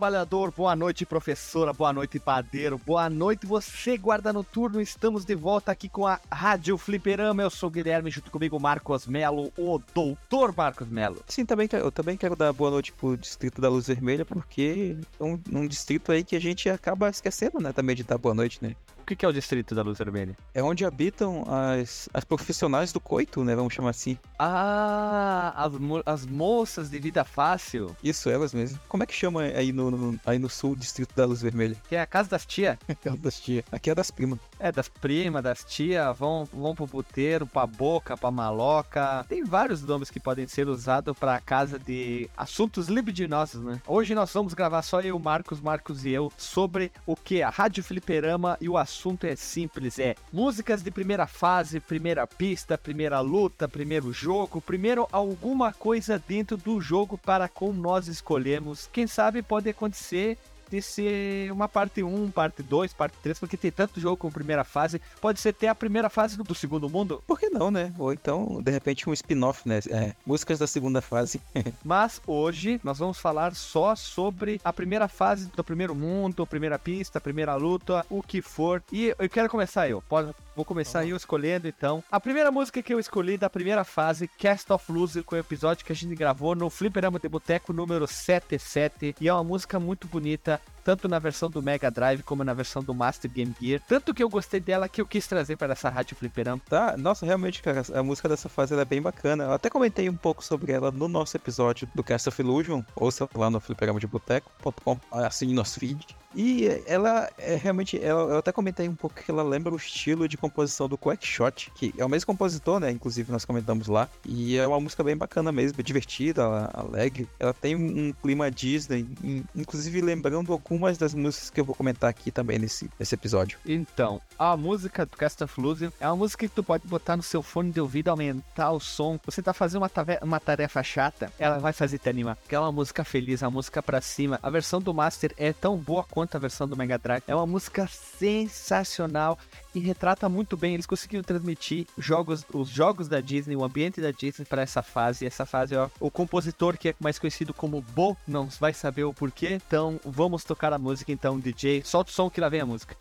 trabalhador. Boa noite, professora. Boa noite, padeiro. Boa noite, você, guarda noturno. Estamos de volta aqui com a Rádio Fliperama. Eu sou o Guilherme, junto comigo, Marcos Melo, o doutor Marcos Melo. Sim, também, eu também quero dar boa noite pro Distrito da Luz Vermelha, porque é um, um distrito aí que a gente acaba esquecendo, né, também de dar boa noite, né? O que, que é o Distrito da Luz Vermelha? É onde habitam as, as profissionais do coito, né, vamos chamar assim. Ah, as, mo as moças de vida fácil. Isso, elas mesmo. Como é que chama aí no, no aí no sul, Distrito da Luz Vermelha? Que é a casa das tia. casa das tia. Aqui é das primas. É, das primas, das tia, vão, vão pro puteiro, pra boca, pra maloca. Tem vários nomes que podem ser usados pra casa de assuntos libidinosos, né? Hoje nós vamos gravar só eu, Marcos, Marcos e eu sobre o que? A Rádio Fliperama e o assunto é simples, é músicas de primeira fase, primeira pista, primeira luta, primeiro jogo, primeiro alguma coisa dentro do jogo para como nós escolhemos. Quem sabe pode acontecer de ser uma parte 1, parte 2, parte 3, porque tem tanto jogo como primeira fase. Pode ser até a primeira fase do, do segundo mundo. Por que não, né? Ou então, de repente, um spin-off, né? É, músicas da segunda fase. Mas hoje nós vamos falar só sobre a primeira fase do primeiro mundo, primeira pista, primeira luta, o que for. E eu quero começar eu. Pode, vou começar eu escolhendo então. A primeira música que eu escolhi da primeira fase, Cast of Loser, com o episódio que a gente gravou no Fliperama de Boteco número 77. E é uma música muito bonita tanto na versão do Mega Drive como na versão do Master Game Gear. Tanto que eu gostei dela que eu quis trazer para essa rádio fliperama. Tá, nossa, realmente, cara, a música dessa fase é bem bacana. Eu até comentei um pouco sobre ela no nosso episódio do Cast of Illusion, ouça lá no fliperama de boteco.com, assim nosso feed. E ela é realmente, ela, eu até comentei um pouco que ela lembra o estilo de composição do Quackshot, que é o mesmo compositor, né? Inclusive nós comentamos lá. E é uma música bem bacana mesmo, divertida, alegre. Ela tem um clima Disney, inclusive lembrando algumas das músicas que eu vou comentar aqui também nesse, nesse episódio. Então, a música do Cast of é uma música que tu pode botar no seu fone de ouvido, aumentar o som. Você tá fazendo uma, uma tarefa chata, ela vai fazer te animar. Uma música feliz, uma música pra cima. A versão do Master é tão boa quanto a versão do Mega Drive. É uma música sensacional e retrata muito bem. Eles conseguiram transmitir jogos, os jogos da Disney, o ambiente da Disney para essa fase. Essa fase, ó, o compositor que é mais conhecido como Bo não vai saber o porquê. Então vamos tocar a música então, DJ. Solta o som que lá vem a música.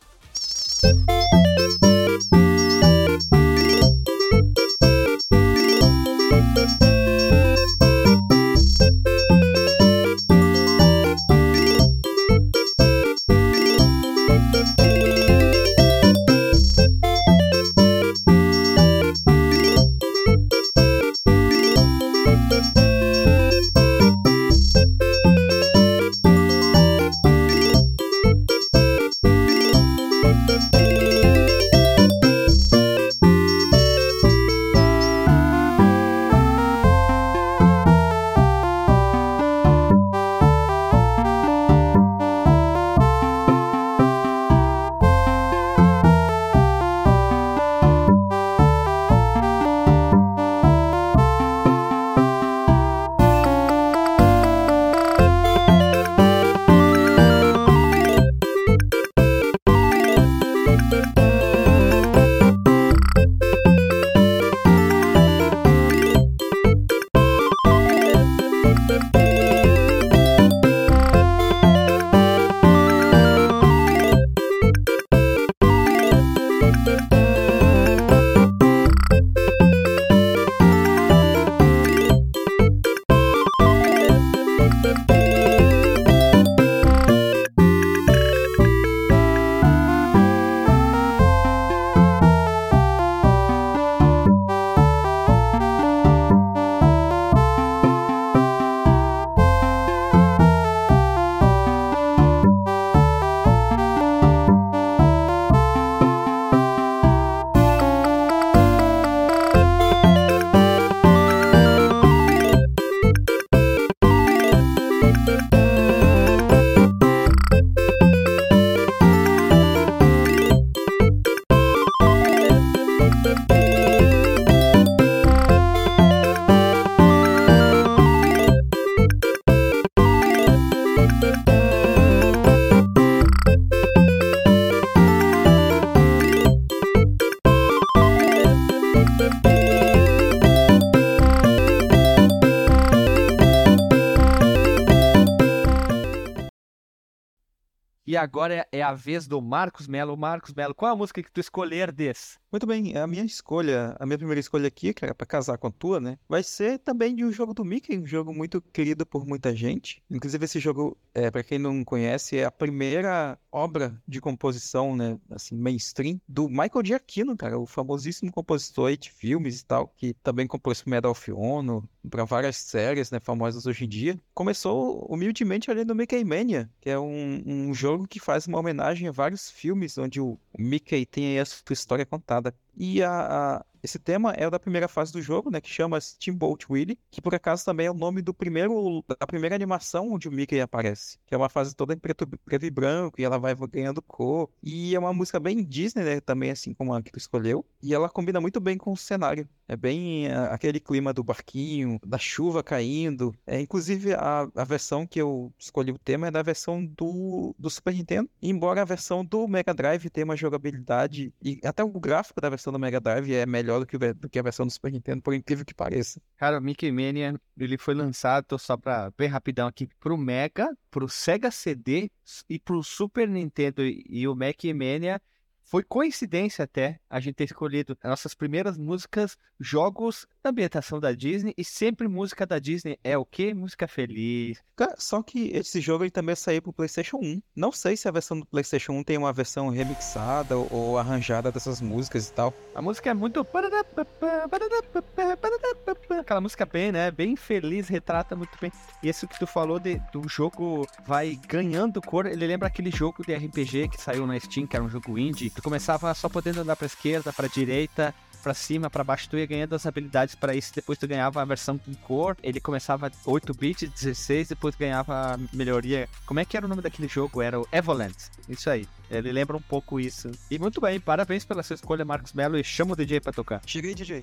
Música agora é a vez do Marcos Melo. Marcos Melo, qual é a música que tu escolher desse? Muito bem, a minha escolha, a minha primeira escolha aqui, que era pra casar com a tua, né? Vai ser também de um jogo do Mickey, um jogo muito querido por muita gente. Inclusive, esse jogo, é, para quem não conhece, é a primeira obra de composição, né? Assim, mainstream, do Michael Giacchino, cara, o famosíssimo compositor de filmes e tal, que também compôs Medal of Honor, para várias séries, né, famosas hoje em dia. Começou humildemente ali no Mickey Mania, que é um, um jogo que faz uma homenagem a vários filmes onde o Mickey tem a sua história contada nada e a, a, esse tema é o da primeira fase do jogo, né, que chama Steamboat Willie, que por acaso também é o nome do primeiro da primeira animação onde o Mickey aparece, que é uma fase toda em preto, preto e branco e ela vai ganhando cor. E é uma música bem Disney, né, também assim como a que tu escolheu, e ela combina muito bem com o cenário. É bem a, aquele clima do barquinho, da chuva caindo. É inclusive a, a versão que eu escolhi o tema é da versão do, do Super Nintendo, embora a versão do Mega Drive tenha uma jogabilidade e até o gráfico da versão do Mega Drive é melhor do que, do que a versão do Super Nintendo, por incrível que pareça. Cara, o Mickey Mania, ele foi lançado, só pra bem rapidão aqui, pro Mega, pro Sega CD e pro Super Nintendo. E o Mickey Mania foi coincidência até a gente ter escolhido as nossas primeiras músicas, jogos da ambientação da Disney e sempre música da Disney é o quê? Música feliz. Só que esse jogo ele também saiu pro PlayStation 1. Não sei se a versão do PlayStation 1 tem uma versão remixada ou arranjada dessas músicas e tal. A música é muito aquela música bem, né? Bem feliz, retrata muito bem. E esse que tu falou de, do jogo vai ganhando cor, ele lembra aquele jogo de RPG que saiu na Steam, que era um jogo indie. Tu começava só podendo andar pra esquerda, pra direita, para cima, para baixo, tu ia ganhando as habilidades para isso. Depois tu ganhava a versão com cor. Ele começava 8 bits, 16, depois ganhava melhoria. Como é que era o nome daquele jogo? Era o Evolent. Isso aí. Ele lembra um pouco isso. E muito bem, parabéns pela sua escolha, Marcos Melo, e chama o DJ para tocar. Cheguei, DJ.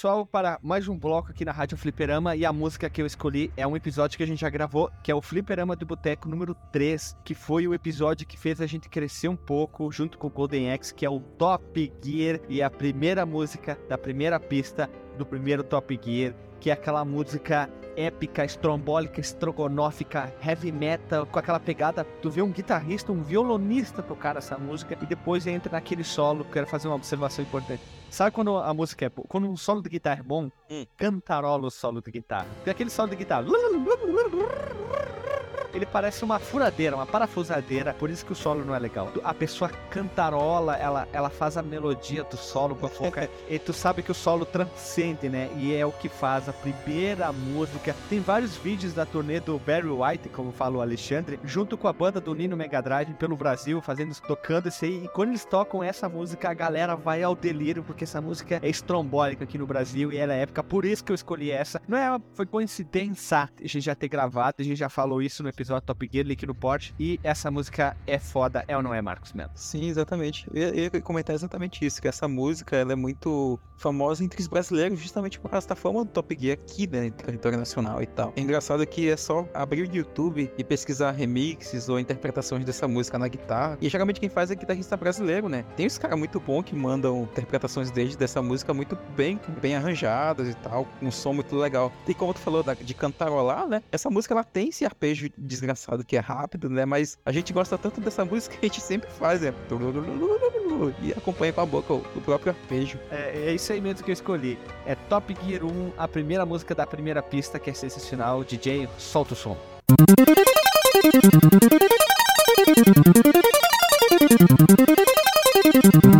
Pessoal, para mais um bloco aqui na Rádio Fliperama e a música que eu escolhi é um episódio que a gente já gravou, que é o Fliperama do Boteco número 3, que foi o episódio que fez a gente crescer um pouco junto com o Golden X, que é o Top Gear e a primeira música da primeira pista do primeiro Top Gear, que é aquela música épica, estrombólica, estrogonófica, heavy metal, com aquela pegada. Tu vê um guitarrista, um violonista tocar essa música e depois entra naquele solo. Quero fazer uma observação importante. Sabe quando a música é boa? Quando um solo de guitarra é bom, hum. cantarola o solo de guitarra. Porque aquele solo de guitarra. Ele parece uma furadeira, uma parafusadeira, por isso que o solo não é legal. A pessoa cantarola, ela, ela faz a melodia do solo com a boca, e tu sabe que o solo transcende, né? E é o que faz a primeira música. Tem vários vídeos da turnê do Barry White, como fala o Alexandre, junto com a banda do Nino Mega Drive pelo Brasil, fazendo, tocando isso aí. E quando eles tocam essa música, a galera vai ao delírio, porque essa música é estrombólica aqui no Brasil e ela é época, por isso que eu escolhi essa. Não é, foi coincidência a gente já ter gravado, a gente já falou isso no episódio Top Gear, no Porte, e essa música é foda, é ou não é, Marcos Melo? Sim, exatamente. Eu ia comentar exatamente isso, que essa música ela é muito famosa entre os brasileiros, justamente por causa da fama do Top Gear aqui, né, em território nacional e tal. É engraçado que é só abrir o YouTube e pesquisar remixes ou interpretações dessa música na guitarra, e geralmente quem faz é guitarrista brasileiro, né? Tem uns caras muito bons que mandam interpretações desde dessa música muito bem, bem arranjadas e tal, com um som muito legal. E como tu falou da, de cantarolar, né? Essa música ela tem esse arpejo desgraçado que é rápido, né? Mas a gente gosta tanto dessa música que a gente sempre faz, né? E acompanha com a boca o próprio arpejo. É, é isso aí mesmo que eu escolhi. É Top Gear 1, a primeira música da primeira pista que é sensacional. DJ, solta o som. Música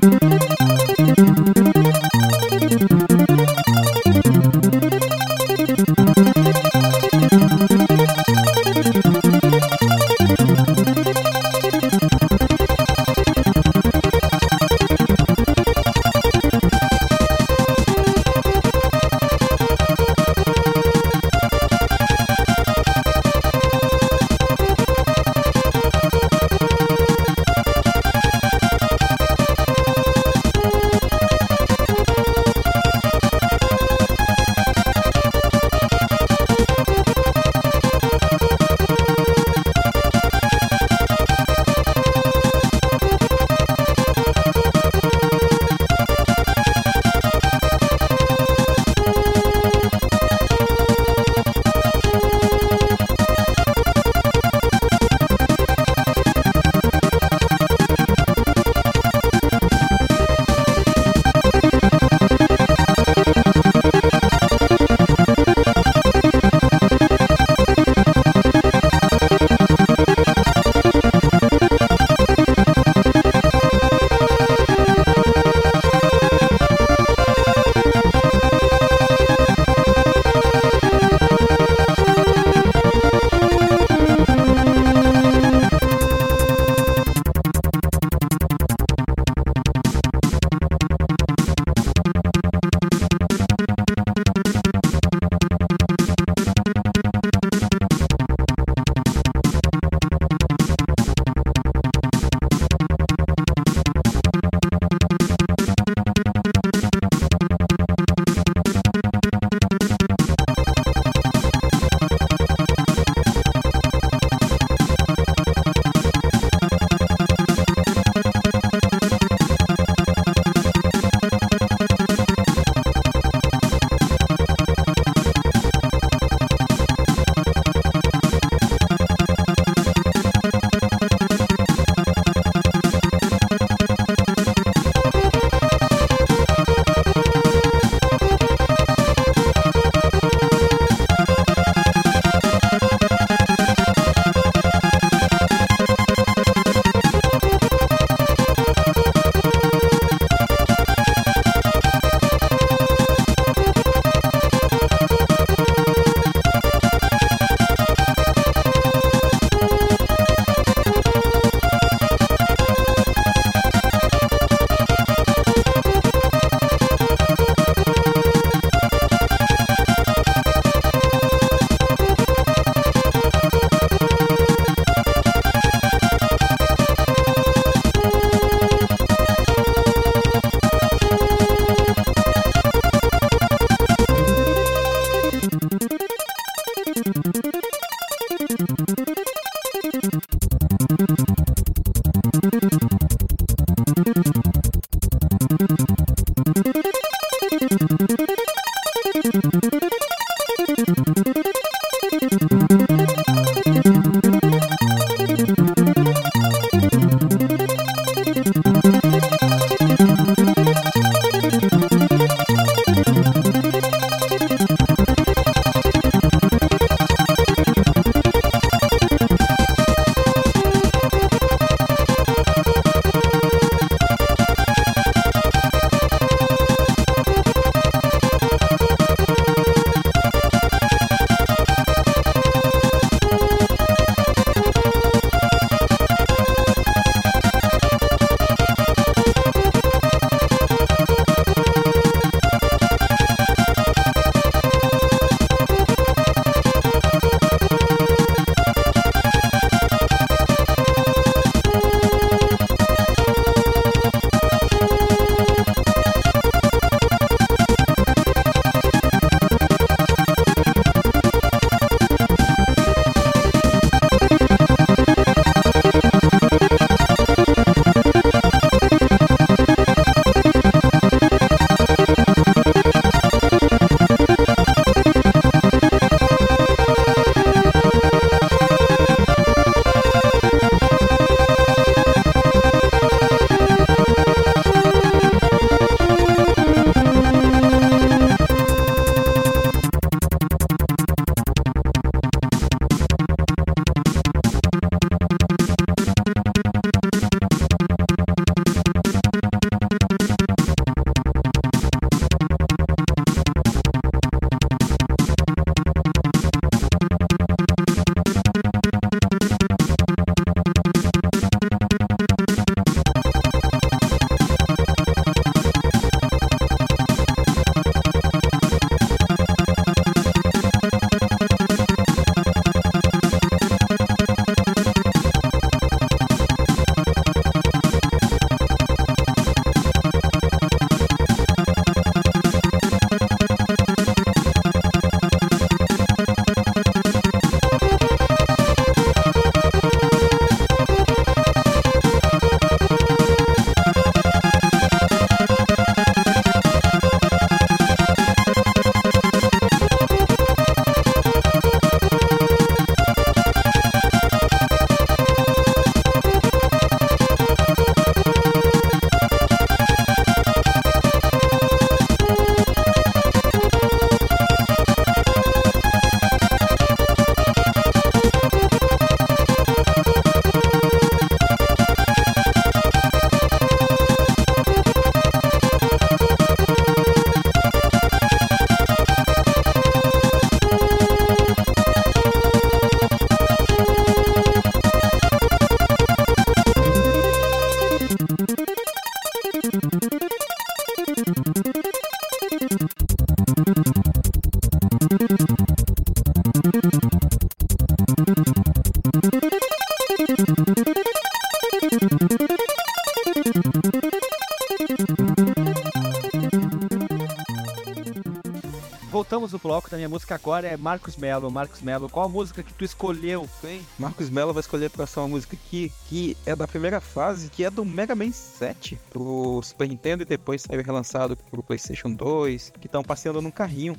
Voltamos do bloco da minha música agora é Marcos Melo. Marcos Melo, qual a música que tu escolheu? Bem, Marcos Mello vai escolher pra essa uma música aqui, que é da primeira fase, que é do Mega Man 7 pro Super Nintendo e depois saiu relançado pro PlayStation 2, que estão passeando num carrinho.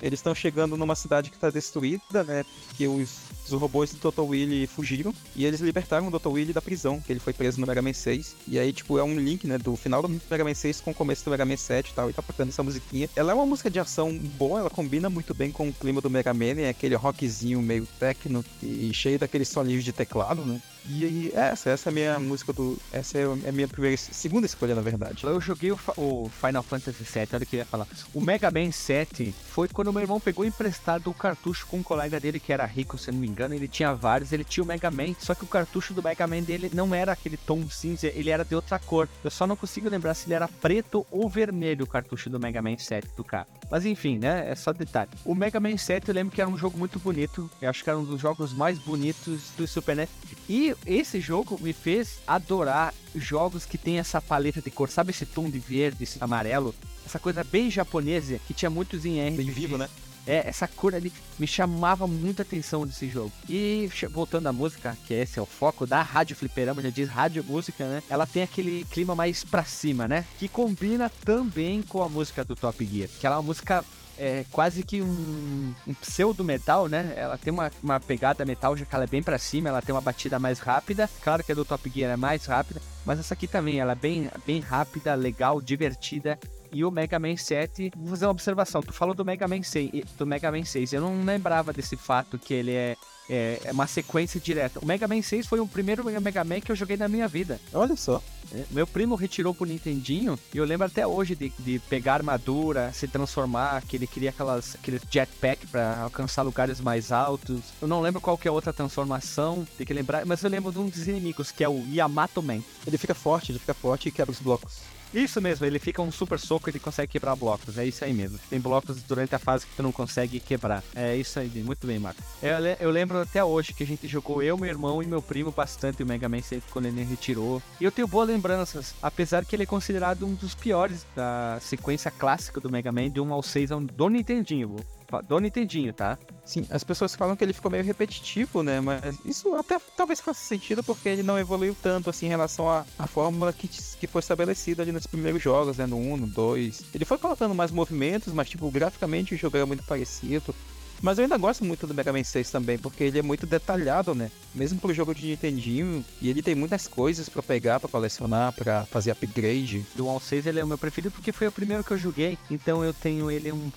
Eles estão chegando numa cidade que está destruída, né? Que os, os robôs do Dr. Willy fugiram e eles libertaram o Dr. Willy da prisão, que ele foi preso no Mega Man 6. E aí, tipo, é um link, né? Do final do Mega Man 6 com o começo do Mega Man 7 e tal. E tá tocando essa musiquinha. Ela é uma música de ação boa, ela combina muito bem com o clima do Mega Man, é aquele rockzinho meio techno e cheio daqueles solinhos de teclado, né? E aí, essa, essa é a minha música do. Essa é a minha primeira, segunda escolha, na verdade. Eu joguei o, o Final Fantasy VII, olha o que eu ia falar. O Mega Man 7 foi quando meu irmão pegou emprestado o cartucho com um colega dele que era rico, se não me engano. Ele tinha vários, ele tinha o Mega Man, só que o cartucho do Mega Man dele não era aquele tom cinza, ele era de outra cor. Eu só não consigo lembrar se ele era preto ou vermelho o cartucho do Mega Man 7 do cara. Mas enfim, né? É só detalhe. O Mega Man 7 eu lembro que era um jogo muito bonito. Eu acho que era um dos jogos mais bonitos do Super NES. E esse jogo me fez adorar jogos que tem essa paleta de cor. Sabe esse tom de verde, esse amarelo? Essa coisa bem japonesa que tinha muitos em R. Bem vivo, né? É, essa cor ali me chamava muita atenção desse jogo. E voltando à música, que esse é o foco da Rádio Fliperama, já diz rádio música, né? Ela tem aquele clima mais pra cima, né? Que combina também com a música do Top Gear. Que ela é uma música é quase que um, um pseudo metal, né? Ela tem uma, uma pegada metal, já que ela é bem pra cima, ela tem uma batida mais rápida. Claro que a do Top Gear é mais rápida, mas essa aqui também, ela é bem, bem rápida, legal, divertida. E o Mega Man 7, vou fazer uma observação. Tu falou do Mega Man 6, e- do Mega Man 6. Eu não lembrava desse fato que ele é, é, é uma sequência direta. O Mega Man 6 foi o primeiro Mega Man que eu joguei na minha vida. Olha só. É, Meu primo retirou pro Nintendinho e eu lembro até hoje de, de pegar armadura, se transformar, que ele queria aquelas, aqueles jetpack pra alcançar lugares mais altos. Eu não lembro qual que é outra transformação, tem que lembrar, mas eu lembro de um dos inimigos, que é o Yamato Man. Ele fica forte, ele fica forte e quebra os blocos. Isso mesmo, ele fica um super soco e ele consegue quebrar blocos. É isso aí mesmo. Tem blocos durante a fase que tu não consegue quebrar. É isso aí, muito bem, Marco. Eu, eu lembro até hoje que a gente jogou eu, meu irmão e meu primo bastante o Mega Man 6 quando ele retirou. E eu tenho boas lembranças, apesar que ele é considerado um dos piores da sequência clássica do Mega Man, de 1 ao 6 ao- do Nintendinho. Do Nintendinho, tá? Sim, as pessoas falam que ele ficou meio repetitivo, né? Mas isso até talvez faça sentido porque ele não evoluiu tanto assim em relação à, à fórmula que, que foi estabelecida ali nos primeiros jogos, né? No 1, no 2. Ele foi colocando mais movimentos, mas tipo, graficamente o jogo era muito parecido. Mas eu ainda gosto muito do Mega Man 6 também, porque ele é muito detalhado, né? Mesmo pro jogo de Nintendinho, e ele tem muitas coisas pra pegar, pra colecionar, pra fazer upgrade. Do 1 ao 6 ele é o meu preferido porque foi o primeiro que eu joguei, então eu tenho ele um,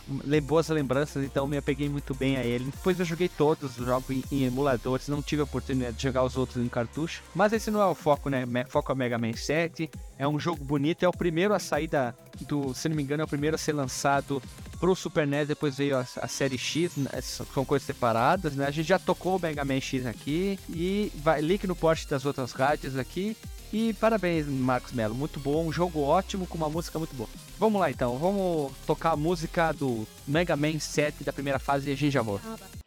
boas lembranças, então me apeguei muito bem a ele. Depois eu joguei todos os jogos em, em emuladores, não tive a oportunidade de jogar os outros em cartucho, mas esse não é o foco, né? Foco é o Mega Man 7, é um jogo bonito, é o primeiro a sair da, do, se não me engano, é o primeiro a ser lançado pro Super NES, depois veio a, a série X, né? são coisas separadas, né? A gente já tocou o Mega Man X aqui e vai link no post das outras rádios aqui. E parabéns, Marcos Melo, muito bom, um jogo ótimo com uma música muito boa. Vamos lá então, vamos tocar a música do Mega Man 7 da primeira fase e a gente já volta.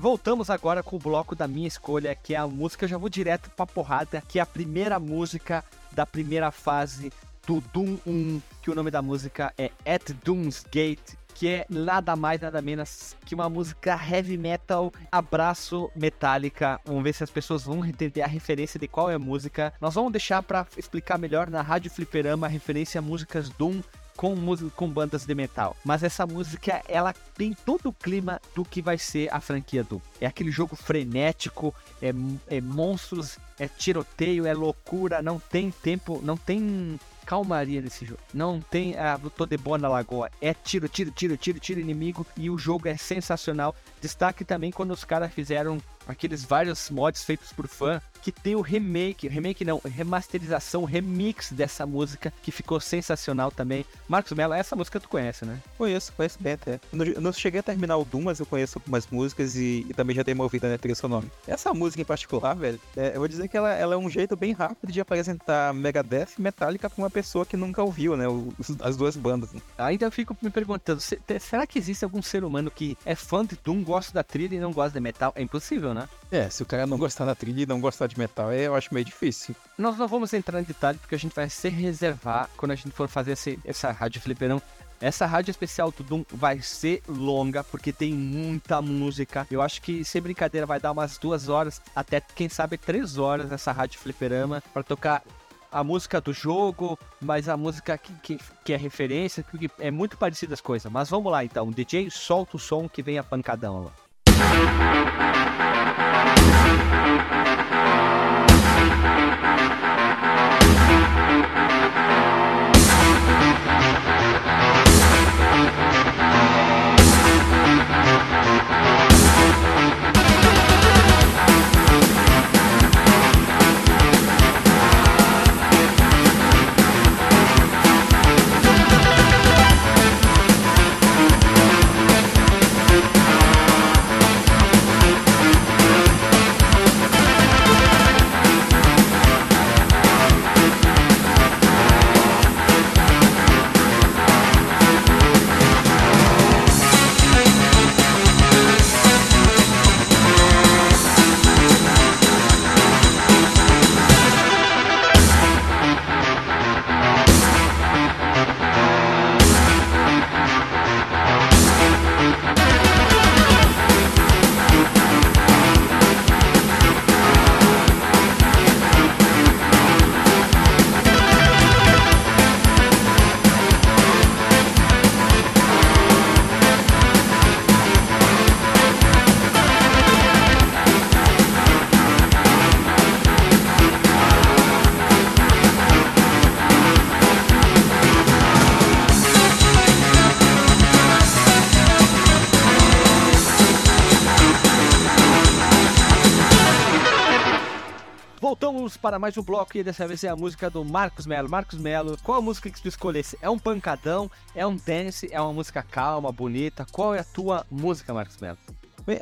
Voltamos agora com o bloco da minha escolha, que é a música, eu já vou direto pra porrada, que é a primeira música da primeira fase do Doom 1, que o nome da música é At Doom's Gate, que é nada mais, nada menos que uma música heavy metal, abraço metálica. Vamos ver se as pessoas vão entender a referência de qual é a música. Nós vamos deixar para explicar melhor na Rádio Fliperama a referência a músicas Doom com música com bandas de metal. Mas essa música, ela tem todo o clima do que vai ser a franquia do. É aquele jogo frenético, é, é monstros, é tiroteio, é loucura, não tem tempo, não tem calmaria nesse jogo. Não tem a ah, tô de boa na lagoa. É tiro, tiro, tiro, tiro, tiro inimigo e o jogo é sensacional. Destaque também quando os caras fizeram aqueles vários mods feitos por fã que tem o remake, remake não, remasterização, remix dessa música que ficou sensacional também. Marcos Mello, essa música tu conhece, né? Conheço, conheço bem até. Eu não cheguei a terminar o Doom, mas eu conheço algumas músicas e, e também já dei uma ouvida na trilha sonora. Essa música em particular, velho, é, eu vou dizer que ela, ela, é um jeito bem rápido de apresentar Megadeth e Metallica pra uma pessoa que nunca ouviu, né? Os, as duas bandas. Né? Ainda fico me perguntando, se, será que existe algum ser humano que é fã de Doom, gosta da trilha e não gosta de metal? É impossível, né? É, se o cara não gostar da trilha e não gostar de metal, é, eu acho meio difícil. Nós não vamos entrar em detalhe porque a gente vai se reservar quando a gente for fazer esse, essa rádio fliperão. Essa rádio especial do Doom vai ser longa porque tem muita música. Eu acho que sem brincadeira vai dar umas duas horas, até quem sabe três horas essa rádio fliperama para tocar a música do jogo, mas a música que, que, que, é referência, porque é muito parecida as coisas. Mas vamos lá então, DJ solta o som que vem a pancadão lá. Para mais um bloco e dessa vez é a música do Marcos Melo. Marcos Melo, qual a música que tu escolhesse? É um pancadão? É um dance? É uma música calma, bonita? Qual é a tua música, Marcos Melo?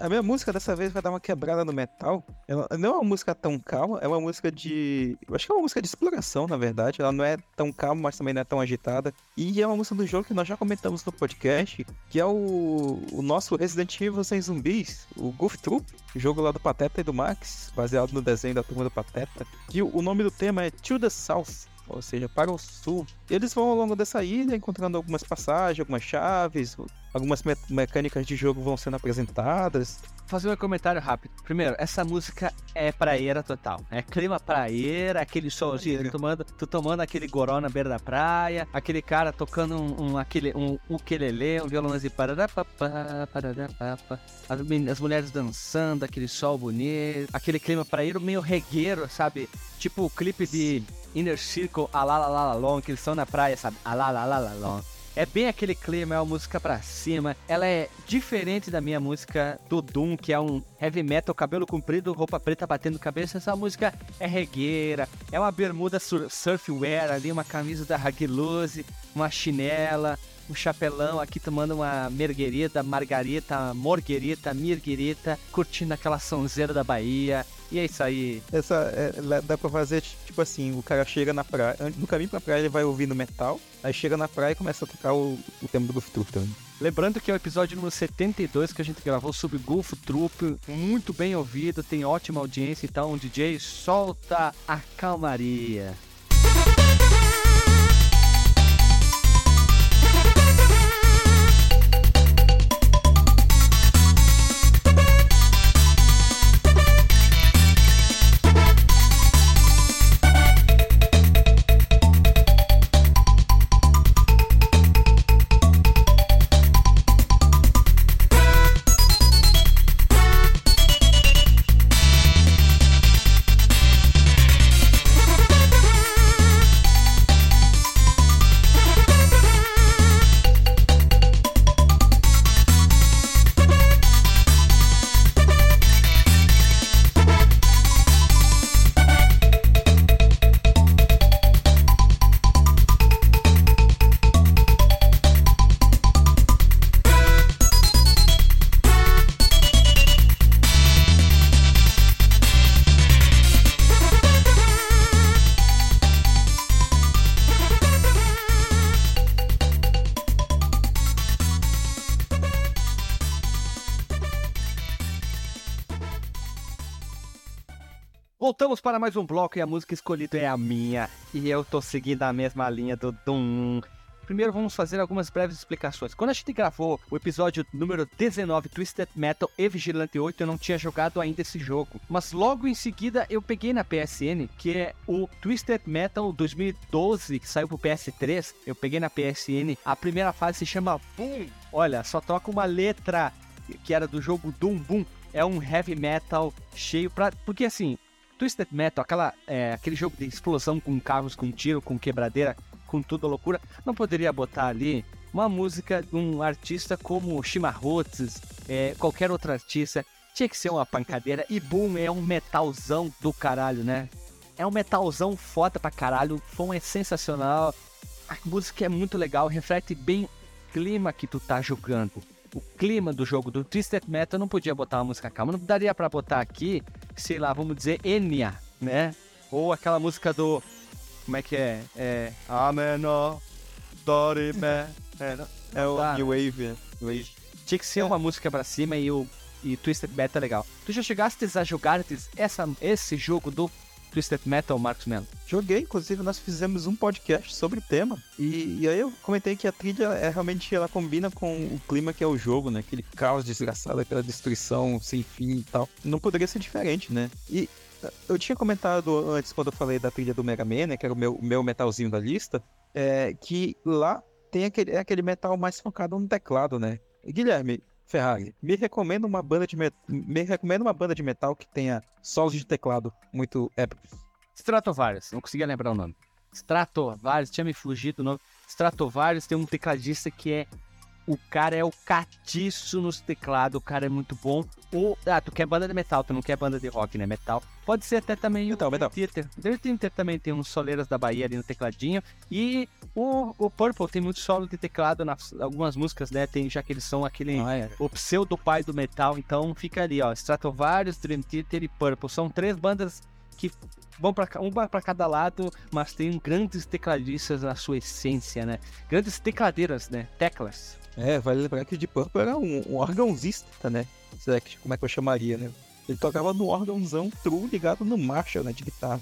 A minha música dessa vez vai dar uma quebrada no metal. Ela não é uma música tão calma, é uma música de. Eu acho que é uma música de exploração, na verdade. Ela não é tão calma, mas também não é tão agitada. E é uma música do jogo que nós já comentamos no podcast, que é o, o nosso Resident Evil sem zumbis, o Goof Troop, jogo lá do Pateta e do Max, baseado no desenho da turma do Pateta. E o, o nome do tema é To the South ou seja, para o sul. Eles vão ao longo dessa ilha encontrando algumas passagens, algumas chaves, algumas me mecânicas de jogo vão sendo apresentadas. Fazer um comentário rápido. Primeiro, essa música é praieira total. É clima praieira, aquele solzinho, tu tomando, tu tomando aquele goró na beira da praia, aquele cara tocando um, um aquele um ukulele, um violãozinho pararapapá, pararapapá, as, as mulheres dançando, aquele sol bonito, aquele clima praieiro meio regueiro, sabe? Tipo o clipe de Inner Circle, Alalalalong, que eles estão na praia, sabe? Alalalalong. É bem aquele clima, é uma música pra cima. Ela é diferente da minha música do Doom, que é um heavy metal, cabelo comprido, roupa preta batendo cabeça. Essa música é regueira, é uma bermuda surfwear ali, uma camisa da Hagiluse, uma chinela, um chapelão aqui tomando uma merguerita, margarita, morguerita, mirguerita, curtindo aquela sonzeira da Bahia. E é isso aí. Essa, é, dá pra fazer, tipo assim, o cara chega na praia, no caminho pra praia ele vai ouvindo metal, aí chega na praia e começa a tocar o, o tema do Goof também. Lembrando que é o episódio número 72 que a gente gravou sobre Golf Troop, muito bem ouvido, tem ótima audiência, então DJ solta a calmaria. Para mais um bloco e a música escolhida é a minha. E eu tô seguindo a mesma linha do Doom. Primeiro vamos fazer algumas breves explicações. Quando a gente gravou o episódio número 19, Twisted Metal e Vigilante 8, eu não tinha jogado ainda esse jogo. Mas logo em seguida eu peguei na PSN, que é o Twisted Metal 2012, que saiu pro PS3. Eu peguei na PSN. A primeira fase se chama Boom. Olha, só toca uma letra que era do jogo Doom Boom. É um heavy metal cheio pra. Porque assim, Twisted Metal, aquela, é, aquele jogo de explosão com carros, com tiro, com quebradeira, com tudo loucura, não poderia botar ali uma música de um artista como Shimahotes, é, qualquer outro artista. Tinha que ser uma pancadeira. E Boom é um metalzão do caralho, né? É um metalzão foda pra caralho. O som é sensacional. A música é muito legal, reflete bem o clima que tu tá jogando o clima do jogo do Twisted Metal, não podia botar uma música calma. Não daria para botar aqui, sei lá, vamos dizer, Enya, né? Ou aquela música do. Como é que é? É. Ameno, Dorime. É, é o tá. New Wave. Né? Wave. Tinha que ser uma música pra cima e o e Twisted Metal é legal. Tu já chegaste a jogar essa, esse jogo do Twisted Metal, Marcos Melo? Joguei, inclusive nós fizemos um podcast sobre o tema. E, e, aí eu comentei que a trilha é realmente ela combina com o clima que é o jogo, né? Aquele caos desgraçado, aquela destruição sem fim e tal. Não poderia ser diferente, né? E eu tinha comentado antes, quando eu falei da trilha do Mega Man, né? Que era o meu, meu metalzinho da lista, é, que lá tem aquele, é aquele metal mais focado no teclado, né? Guilherme, Ferrari, me recomenda uma banda de met... me recomenda uma banda de metal que tenha solos de teclado muito épicos. Stratovarius, não conseguia lembrar o nome. Stratovarius, tinha me fugido o nome. Stratovarius tem um tecladista que é o cara é o catiço nos teclados, o cara é muito bom. Ou, ah, tu quer banda de metal, tu não quer banda de rock, né? Metal. Pode ser até também metal, o metal. Theater. Dream Theater também tem uns soleiras da Bahia ali no tecladinho. E o, o Purple tem muito solo de teclado nas algumas músicas, né? Tem, já que eles são aquele ah, é. o pseudo pai do metal, então fica ali, ó. Stratovarius, Dream Theater e Purple. São três bandas que vão para um para cada lado, mas tem grandes tecladistas na sua essência, né? Grandes tecladeiras, né? Teclas. É, vale lembrar que o Deep Purple era um, um órgãozista, né? Como é que eu chamaria, né? Ele tocava no órgãozão true ligado no Marshall, né? De guitarra.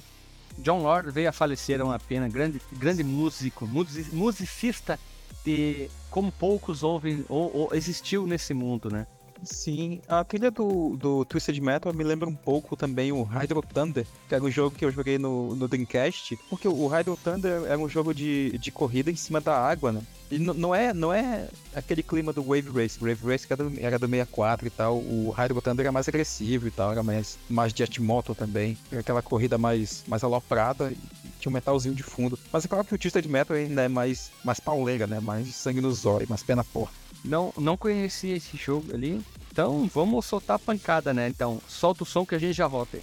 John Lord veio a falecer, é uma pena. Grande, grande músico, musicista de como poucos ouvem ou, ou existiu nesse mundo, né? Sim, a trilha do, do Twisted Metal me lembra um pouco também o Hydro Thunder, que era um jogo que eu joguei no, no Dreamcast, porque o Hydro Thunder era um jogo de, de corrida em cima da água, né? E não é, não é aquele clima do Wave Race. O Wave Race era do, era do 64 e tal. O Hydro Thunder era mais agressivo e tal. Era mais, mais jet moto também. Era aquela corrida mais, mais aloprada. Tinha um metalzinho de fundo. Mas é claro que o Twisted Metal ainda é mais, mais pauleira, né? Mais sangue no zóio, mais pé na porta. Não, não conhecia esse jogo ali. Então vamos soltar a pancada, né? Então solta o som que a gente já volta aí.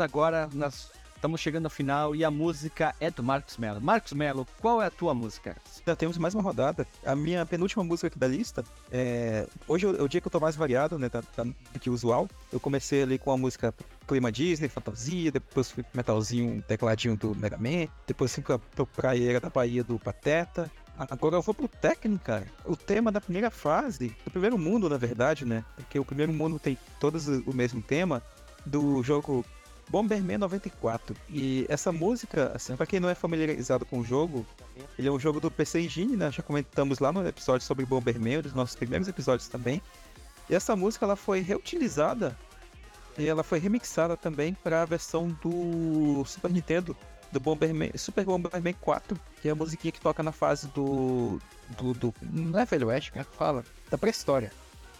Agora, nós estamos chegando ao final e a música é do Marcos Mello. Marcos Mello, qual é a tua música? Já temos mais uma rodada. A minha penúltima música aqui da lista é. Hoje é o dia que eu tô mais variado, né? Tá, tá que usual. Eu comecei ali com a música clima Disney, fantasia, depois fui metalzinho, tecladinho do Mega Man, depois fui pra, pra praieira da Bahia do Pateta, Agora eu vou pro técnico, cara. O tema da primeira fase, do primeiro mundo, na verdade, né? Porque o primeiro mundo tem todos o mesmo tema do jogo Bomberman 94. E essa música, assim, pra quem não é familiarizado com o jogo, ele é um jogo do PC Engine, né? Já comentamos lá no episódio sobre Bomberman, dos nossos primeiros episódios também. E essa música ela foi reutilizada e ela foi remixada também para a versão do Super Nintendo do Bomberman, Super Bomberman 4, que é a musiquinha que toca na fase do. do. do não é Velho Oeste, como é que fala? Da pré-história.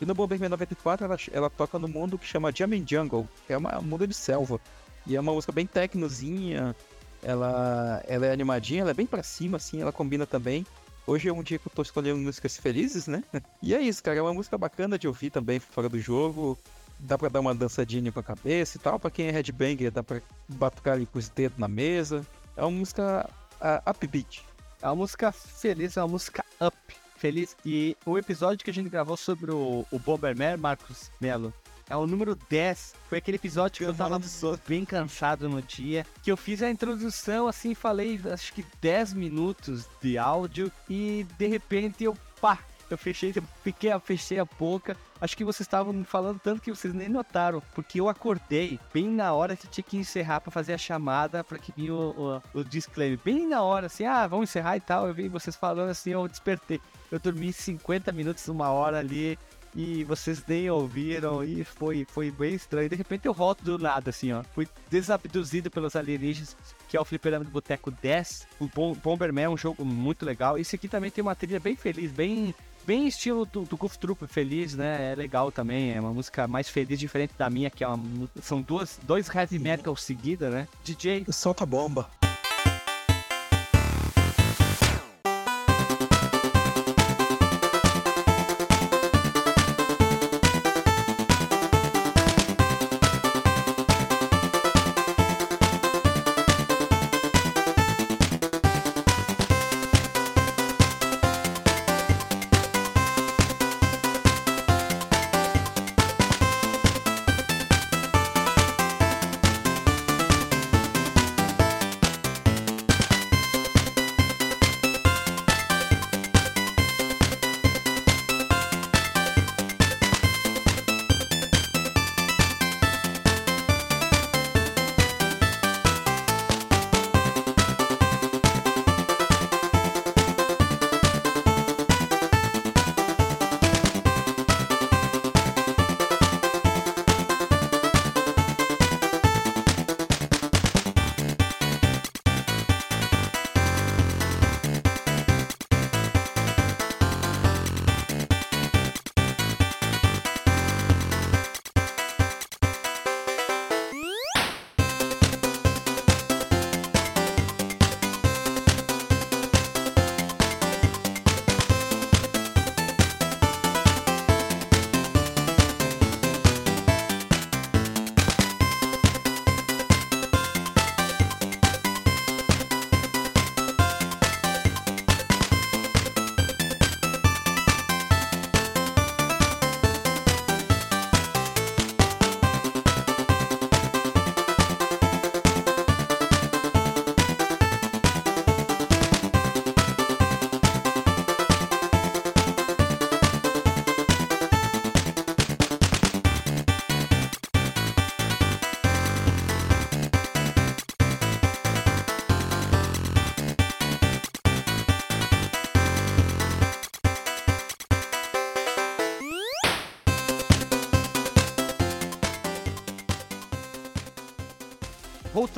E no Bomberman 94 ela, ela toca no mundo que chama Jamming Jungle, que é uma, um mundo de selva. E é uma música bem tecnozinha, ela, ela é animadinha, ela é bem pra cima, assim, ela combina também. Hoje é um dia que eu tô escolhendo músicas felizes, né? E é isso, cara, é uma música bacana de ouvir também fora do jogo dá pra dar uma dançadinha com a cabeça e tal. Pra quem é headbanger, dá pra batucar ali com os dedos na mesa. É uma música uh, upbeat. É uma música feliz, é uma música up, feliz. E o episódio que a gente gravou sobre o, o Bomberman, Marcos Melo, é o número 10. Foi aquele episódio que eu tava bem cansado no dia. Que eu fiz a introdução, assim, falei acho que 10 minutos de áudio. E de repente eu, pá, eu fechei, fiquei, fechei a boca. Acho que vocês estavam falando tanto que vocês nem notaram, porque eu acordei bem na hora que tinha que encerrar para fazer a chamada para que vinha o, o, o, disclaimer. Bem na hora, assim, ah, vamos encerrar e tal. Eu vi vocês falando assim, eu despertei. Eu dormi 50 minutos, uma hora ali, e vocês nem ouviram, e foi, foi bem estranho. De repente eu volto do nada, assim, ó. Fui desabduzido pelos alienígenas que é o Fliperama do Boteco 10. O Bomberman é um jogo muito legal. Esse aqui também tem uma trilha bem feliz, bem bem estilo do, do Goof Troop, feliz, né? É legal também, é uma música mais feliz, diferente da minha, que é uma, são duas, dois heavy metal seguida, né? DJ... Solta bomba.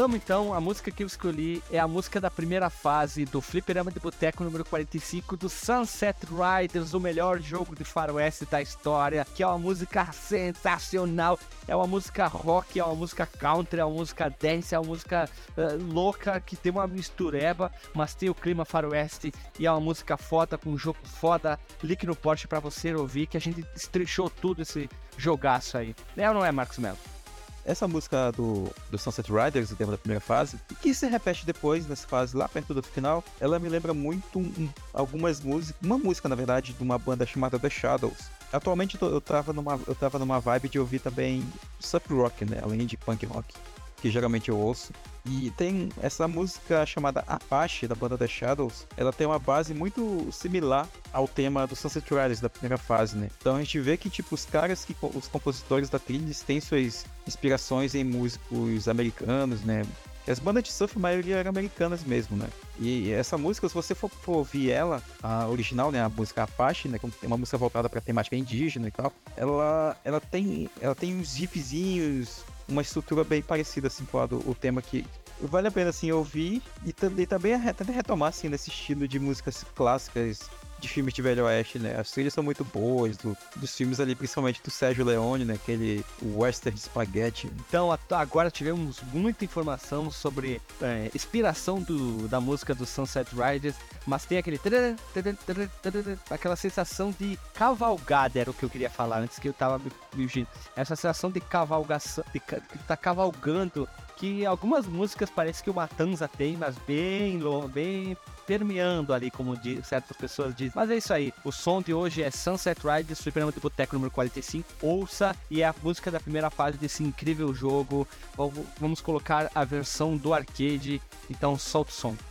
Voltamos então, a música que eu escolhi é a música da primeira fase do Fliperama de Boteco número 45 do Sunset Riders, o melhor jogo de faroeste da história, que é uma música sensacional, é uma música rock, é uma música country, é uma música dance, é uma música uh, louca, que tem uma mistureba, mas tem o clima faroeste e é uma música foda, com um jogo foda, link no Porsche para você ouvir, que a gente estrechou tudo esse jogaço aí. É ou não é, Marcos Melo? Essa música do, do Sunset Riders, o tema da primeira fase, que se repete depois nessa fase, lá perto do final, ela me lembra muito um, algumas músicas, uma música na verdade, de uma banda chamada The Shadows. Atualmente eu tava numa, eu tava numa vibe de ouvir também surf rock, né? Além de punk rock, que geralmente eu ouço. E tem essa música chamada Apache, da banda The Shadows, ela tem uma base muito similar ao tema do Sunset Riders da primeira fase, né? Então a gente vê que, tipo, os caras, que os compositores da trilha, têm suas inspirações em músicos americanos, né? As bandas de surf, a maioria eram americanas mesmo, né? E essa música, se você for, for ouvir ela, a original, né, a música Apache, né, que é uma música voltada para temática indígena e tal, ela, ela tem, ela tem uns riffzinhos, uma estrutura bem parecida assim com a do, o tema que vale a pena assim ouvir e, e também retomar assim nesse estilo de músicas clássicas de filmes de Velho Oeste, né? As trilhas são muito boas, do, dos filmes ali, principalmente do Sérgio Leone, né? Aquele Western Spaghetti. Então, agora tivemos muita informação sobre é, inspiração do, da música do Sunset Riders, mas tem aquele. aquela sensação de cavalgada, era o que eu queria falar antes que eu tava me Essa sensação de cavalgação, de, de tá cavalgando que algumas músicas parece que o Matanza tem, mas bem, bem permeando ali, como certas pessoas dizem. Mas é isso aí. O som de hoje é Sunset Riders, Fliperama de Boteco número 45. Ouça e é a música da primeira fase desse incrível jogo. Vamos colocar a versão do arcade. Então solta o som.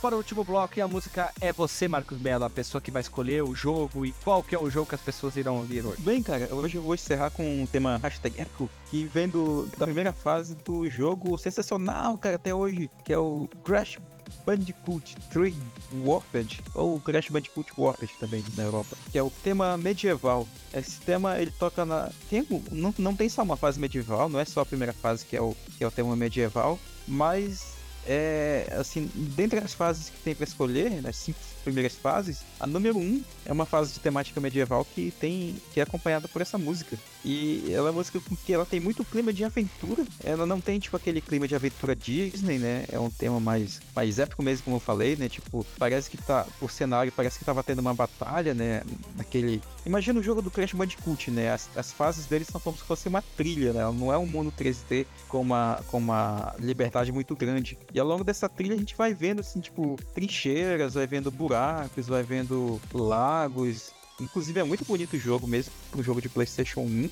Para o último bloco e a música é você, Marcos Belo, a pessoa que vai escolher o jogo e qual que é o jogo que as pessoas irão ouvir hoje. Bem, cara, hoje eu vou encerrar com um tema hashtag Echo, que vem do, da primeira fase do jogo sensacional, cara, até hoje, que é o Crash Bandicoot 3 Warped, ou Crash Bandicoot Warped também na Europa, que é o tema medieval. Esse tema ele toca na. Tem, não, não tem só uma fase medieval, não é só a primeira fase que é o, que é o tema medieval, mas é assim, dentre as fases que tem para escolher, nas né, cinco primeiras fases, a número um é uma fase de temática medieval que tem que é acompanhada por essa música. E ela é uma música que ela tem muito clima de aventura. Ela não tem tipo aquele clima de aventura Disney, né? É um tema mais mais épico mesmo, como eu falei, né? Tipo, parece que tá o cenário parece que tava tendo uma batalha, né? Naquele Imagina o jogo do Crash Bandicoot, né? As, as fases deles são como se fosse uma trilha, né? Não é um mundo 3D com uma com uma liberdade muito grande. E ao longo dessa trilha a gente vai vendo assim, tipo, trincheiras, vai vendo buracos vai vendo lagos. Inclusive é muito bonito o jogo mesmo, um jogo de PlayStation 1.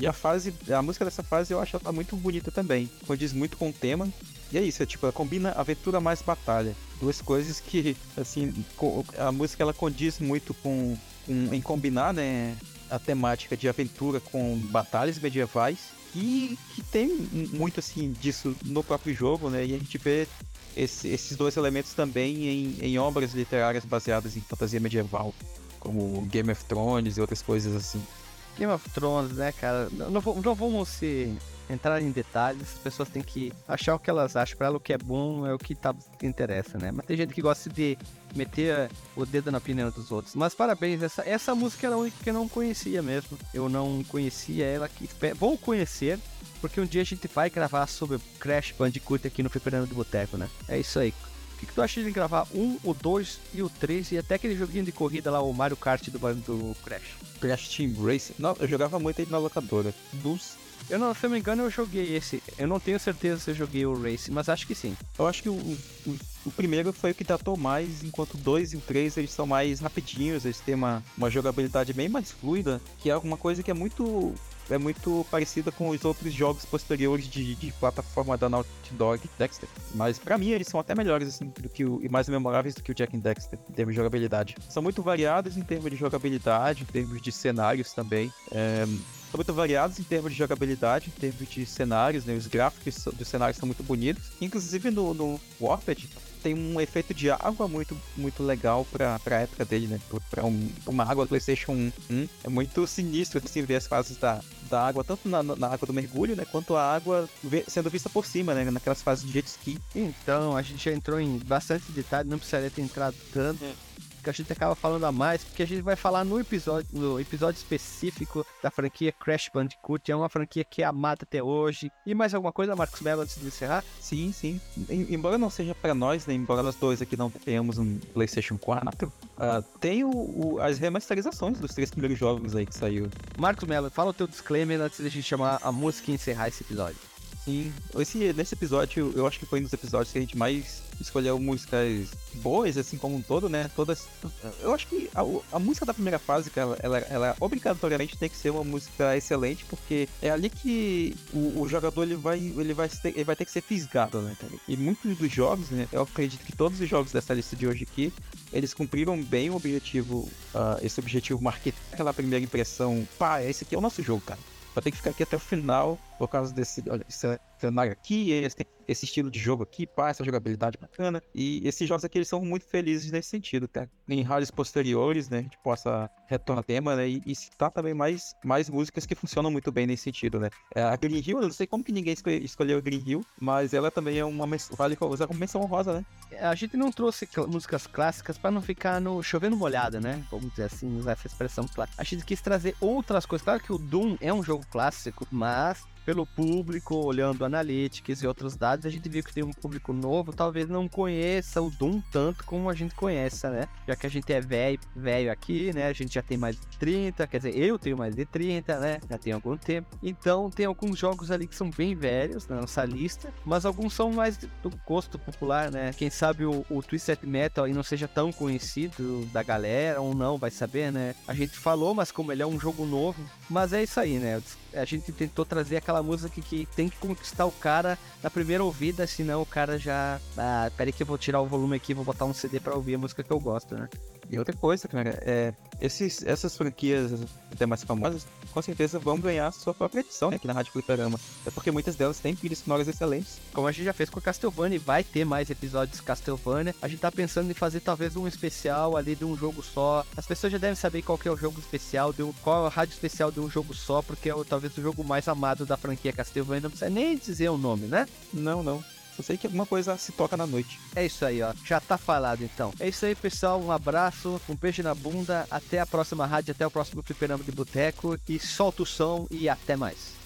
e a fase, a música dessa fase eu acho ela muito bonita também. Condiz muito com o tema. E é isso, é tipo, ela combina aventura mais batalha. Duas coisas que, assim, a música ela condiz muito com, com em combinar, né, a temática de aventura com batalhas medievais e que tem muito assim disso no próprio jogo, né? E a gente vê esse, esses dois elementos também em, em obras literárias baseadas em fantasia medieval, como Game of Thrones e outras coisas assim. Game of Thrones, né, cara? Não, não, vamos se entrar em detalhes, as pessoas têm que achar o que elas acham, para ela o que é bom é o que tá, interessa, né? Mas tem gente que gosta de meter o dedo na opinião dos outros. Mas parabéns, essa, essa música era a única que eu não conhecia mesmo. Eu não conhecia ela, que vou conhecer, porque um dia a gente vai gravar sobre Crash Bandicoot aqui no Fliperando do Boteco, né? É isso aí. O que, que, tu acha de gravar um, o 2 e o 3 e até aquele joguinho de corrida lá, o Mario Kart do, do Crash? Crash Team Racing? Não, eu jogava muito aí na locadora. Dos eu não, se eu não me engano, eu joguei esse. Eu não tenho certeza se eu joguei o Race, mas acho que sim. Eu acho que o, o, o primeiro foi o que tratou mais, enquanto o 2 e o 3 eles são mais rapidinhos, eles têm uma, uma jogabilidade bem mais fluida, que é alguma coisa que é muito é muito parecida com os outros jogos posteriores de, de plataforma da Naughty Dog, Dexter. Mas para mim eles são até melhores assim do que o, e mais memoráveis do que o Jack and Dexter em termos de jogabilidade. São muito variados em termos de jogabilidade, em termos de cenários também. É, são muito variados em termos de jogabilidade, em termos de cenários, né? Os gráficos dos cenários são muito bonitos. Inclusive no, no Warped tem um efeito de água muito, muito legal pra, pra época dele, né? Pra, um, uma água do PlayStation 1. Hum, é muito sinistro assim ver as fases da, da água, tanto na, na água do mergulho, né? Quanto a água sendo vista por cima, né? Naquelas fases de jet ski. Então, a gente já entrou em bastante detalhe, não precisaria ter entrado tanto. É que a gente acaba falando a mais, porque a gente vai falar no episódio, no episódio específico da franquia Crash Bandicoot. É uma franquia que é amada até hoje. E mais alguma coisa, Marcos Mello, antes de encerrar? Sim, sim. Embora não seja para nós, né? embora nós dois aqui não tenhamos um PlayStation 4, uh, ah, tem o, o, as remasterizações dos três primeiros jogos aí que saiu. Marcos Mello, fala o teu disclaimer antes de a gente chamar a música e encerrar esse episódio. Sim, esse, nesse episódio, eu acho que foi um dos episódios que a gente mais escolheu músicas boas, assim como um todo, né? Todas. Eu acho que a, a música da primeira fase, ela, ela, ela, obrigatoriamente tem que ser uma música excelente, porque é ali que o, o jogador ele vai, ele, vai ter, ele vai ter que ser fisgado, né? E muitos dos jogos, né? Eu acredito que todos os jogos dessa lista de hoje aqui, eles cumpriram bem o objetivo, uh, esse objetivo marketing, aquela primeira impressão, pá, esse aqui é o nosso jogo, cara. Vai ter que ficar aqui até o final por causa desse, olha, esse cenário aqui, esse, esse estilo de jogo aqui, pá, essa jogabilidade bacana. E esses jogos aqui, eles são muito felizes nesse sentido, tá? Em rádios posteriores, né, a gente possa retornar tema, né, e, e citar também mais, mais músicas que funcionam muito bem nesse sentido, né. É, a Green Hill, eu não sei como que ninguém escolheu, a Green Hill, mas ela também é uma, vale usar como menção honrosa, né. É, a gente não trouxe músicas clássicas para não ficar no chovendo molhada, né, vamos dizer assim, usar essa expressão. A gente quis trazer outras coisas, claro que o Doom é um jogo clássico, mas pelo público, olhando analytics e outros dados, a gente viu que tem um público novo, talvez não conheça o Doom tanto como a gente conhece, né? Já que a gente é velho, velho aqui, né? A gente já tem mais de 30, quer dizer, eu tenho mais de 30, né? Já tem algum tempo. Então, tem alguns jogos ali que são bem velhos na nossa lista, mas alguns são mais do gosto popular, né? Quem sabe o, o Twisted Metal aí não seja tão conhecido da galera ou não, vai saber, né? A gente falou, mas como ele é um jogo novo, mas é isso aí, né? A gente tentou trazer aquela música que, que tem que conquistar o cara na primeira ouvida, senão o cara já. Ah, peraí que eu vou tirar o volume aqui, vou botar um CD pra ouvir a música que eu gosto, né? E outra coisa, cara, é, esses, essas franquias até mais famosas, com certeza vão ganhar sua própria edição né, aqui na Rádio Fliperama. É porque muitas delas têm trilhas sonoras excelentes. Como a gente já fez com Castlevania e vai ter mais episódios de Castlevania, a gente tá pensando em fazer talvez um especial ali de um jogo só. As pessoas já devem saber qual que é o jogo especial, de um, qual é a rádio especial de um jogo só, porque é o, talvez o jogo mais amado da franquia Castlevania. Não precisa nem dizer o nome, né? Não, não. Só sei que alguma coisa se toca na noite. É isso aí, ó. Já tá falado então. É isso aí, pessoal. Um abraço, um beijo na bunda. Até a próxima rádio, até o próximo fliperama de boteco. E solta o som e até mais.